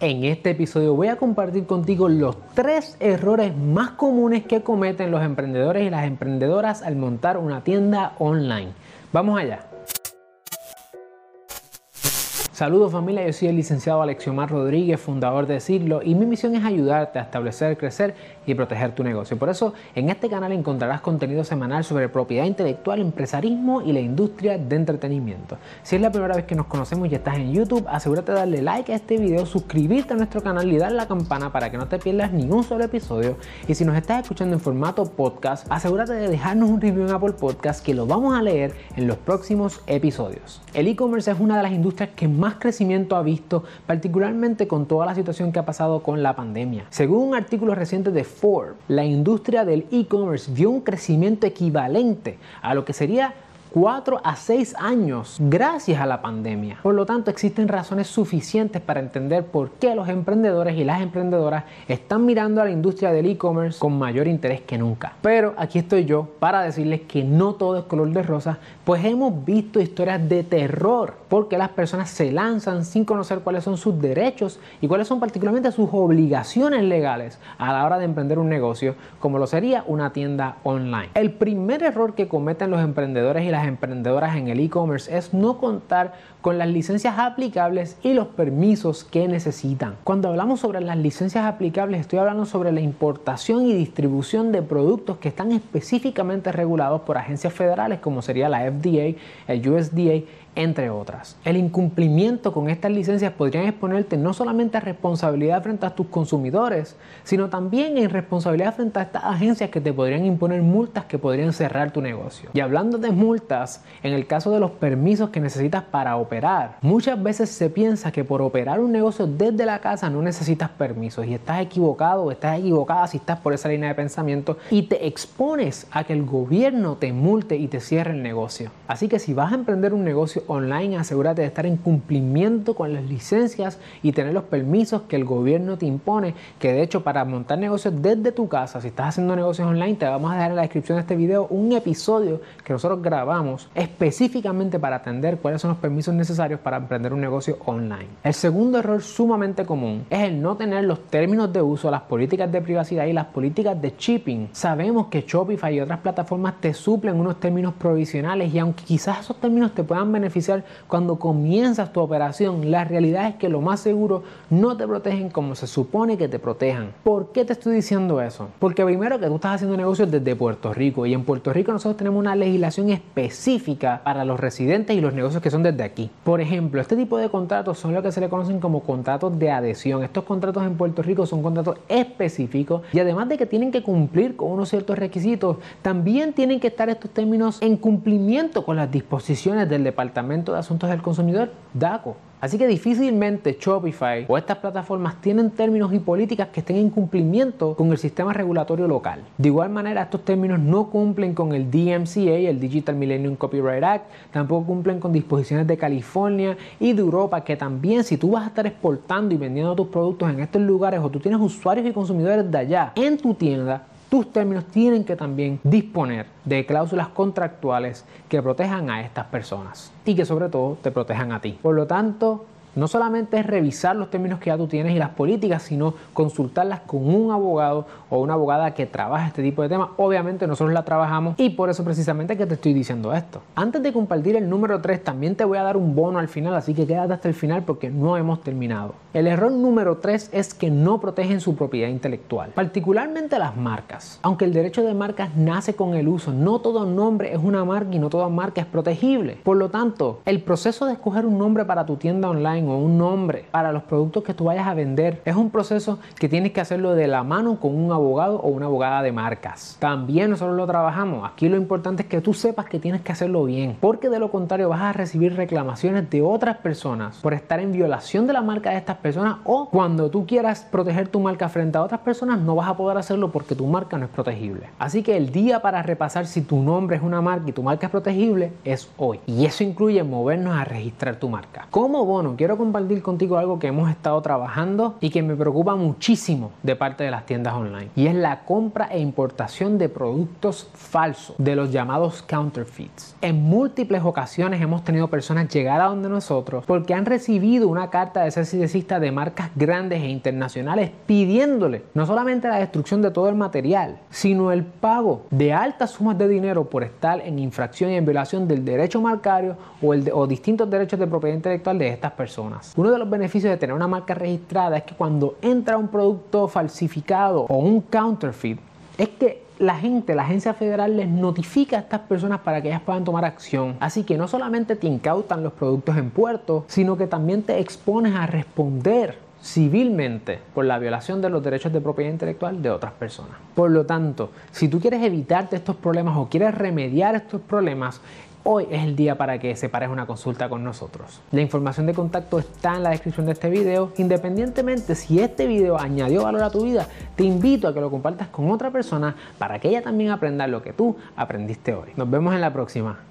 En este episodio voy a compartir contigo los tres errores más comunes que cometen los emprendedores y las emprendedoras al montar una tienda online. Vamos allá. Saludos familia, yo soy el licenciado Alexiomar Rodríguez, fundador de Siglo, y mi misión es ayudarte a establecer, crecer y proteger tu negocio. Por eso en este canal encontrarás contenido semanal sobre propiedad intelectual, empresarismo y la industria de entretenimiento. Si es la primera vez que nos conocemos y estás en YouTube, asegúrate de darle like a este video, suscribirte a nuestro canal y darle la campana para que no te pierdas ningún solo episodio. Y si nos estás escuchando en formato podcast, asegúrate de dejarnos un review en Apple Podcast que lo vamos a leer en los próximos episodios. El e-commerce es una de las industrias que más crecimiento ha visto, particularmente con toda la situación que ha pasado con la pandemia. Según un artículo reciente de Forbes, la industria del e-commerce vio un crecimiento equivalente a lo que sería 4 a 6 años gracias a la pandemia. Por lo tanto, existen razones suficientes para entender por qué los emprendedores y las emprendedoras están mirando a la industria del e-commerce con mayor interés que nunca. Pero aquí estoy yo para decirles que no todo es color de rosa, pues hemos visto historias de terror porque las personas se lanzan sin conocer cuáles son sus derechos y cuáles son particularmente sus obligaciones legales a la hora de emprender un negocio, como lo sería una tienda online. El primer error que cometen los emprendedores y las emprendedoras en el e-commerce es no contar con las licencias aplicables y los permisos que necesitan. Cuando hablamos sobre las licencias aplicables, estoy hablando sobre la importación y distribución de productos que están específicamente regulados por agencias federales como sería la FDA, el USDA entre otras. El incumplimiento con estas licencias podrían exponerte no solamente a responsabilidad frente a tus consumidores, sino también en responsabilidad frente a estas agencias que te podrían imponer multas que podrían cerrar tu negocio. Y hablando de multas, en el caso de los permisos que necesitas para operar, muchas veces se piensa que por operar un negocio desde la casa no necesitas permisos y estás equivocado o estás equivocada si estás por esa línea de pensamiento y te expones a que el gobierno te multe y te cierre el negocio. Así que si vas a emprender un negocio online, asegúrate de estar en cumplimiento con las licencias y tener los permisos que el gobierno te impone, que de hecho para montar negocios desde tu casa, si estás haciendo negocios online, te vamos a dejar en la descripción de este video un episodio que nosotros grabamos específicamente para atender cuáles son los permisos necesarios para emprender un negocio online. El segundo error sumamente común es el no tener los términos de uso, las políticas de privacidad y las políticas de shipping. Sabemos que Shopify y otras plataformas te suplen unos términos provisionales y aunque quizás esos términos te puedan beneficiar, cuando comienzas tu operación, la realidad es que lo más seguro no te protegen como se supone que te protejan. ¿Por qué te estoy diciendo eso? Porque primero que tú estás haciendo negocios desde Puerto Rico y en Puerto Rico nosotros tenemos una legislación específica para los residentes y los negocios que son desde aquí. Por ejemplo, este tipo de contratos son lo que se le conocen como contratos de adhesión. Estos contratos en Puerto Rico son contratos específicos y además de que tienen que cumplir con unos ciertos requisitos, también tienen que estar estos términos en cumplimiento con las disposiciones del Departamento de Asuntos del Consumidor, DACO. Así que difícilmente Shopify o estas plataformas tienen términos y políticas que estén en cumplimiento con el sistema regulatorio local. De igual manera, estos términos no cumplen con el DMCA, el Digital Millennium Copyright Act, tampoco cumplen con disposiciones de California y de Europa, que también si tú vas a estar exportando y vendiendo tus productos en estos lugares o tú tienes usuarios y consumidores de allá en tu tienda, tus términos tienen que también disponer de cláusulas contractuales que protejan a estas personas y que sobre todo te protejan a ti. Por lo tanto, no solamente es revisar los términos que ya tú tienes y las políticas, sino consultarlas con un abogado o una abogada que trabaja este tipo de temas. Obviamente nosotros la trabajamos y por eso precisamente que te estoy diciendo esto. Antes de compartir el número 3, también te voy a dar un bono al final, así que quédate hasta el final porque no hemos terminado. El error número 3 es que no protegen su propiedad intelectual, particularmente las marcas. Aunque el derecho de marcas nace con el uso, no todo nombre es una marca y no toda marca es protegible. Por lo tanto, el proceso de escoger un nombre para tu tienda online un nombre para los productos que tú vayas a vender. Es un proceso que tienes que hacerlo de la mano con un abogado o una abogada de marcas. También nosotros lo trabajamos. Aquí lo importante es que tú sepas que tienes que hacerlo bien, porque de lo contrario vas a recibir reclamaciones de otras personas por estar en violación de la marca de estas personas o cuando tú quieras proteger tu marca frente a otras personas no vas a poder hacerlo porque tu marca no es protegible. Así que el día para repasar si tu nombre es una marca y tu marca es protegible es hoy. Y eso incluye movernos a registrar tu marca. Como bono, quiero quiero compartir contigo algo que hemos estado trabajando y que me preocupa muchísimo de parte de las tiendas online. Y es la compra e importación de productos falsos, de los llamados counterfeits. En múltiples ocasiones hemos tenido personas llegar a donde nosotros porque han recibido una carta de cesta de marcas grandes e internacionales pidiéndole no solamente la destrucción de todo el material, sino el pago de altas sumas de dinero por estar en infracción y en violación del derecho marcario o, el o distintos derechos de propiedad intelectual de estas Uno de los beneficios de tener una marca registrada es que cuando entra un producto falsificado o un counterfeit, es que la gente, la agencia federal les notifica a estas personas para que ellas puedan tomar acción. Así que no solamente te incautan los productos en puerto, sino que también te expones a responder civilmente por la violación de los derechos de propiedad intelectual de otras personas. Por lo tanto, si tú quieres evitarte estos problemas o quieres remediar estos problemas, hoy es el día para que separes una consulta con nosotros. La información de contacto está en la descripción de este video. Independientemente si este video añadió valor a tu vida, te invito a que lo compartas con otra persona para que ella también aprenda lo que tú aprendiste hoy. Nos vemos en la próxima.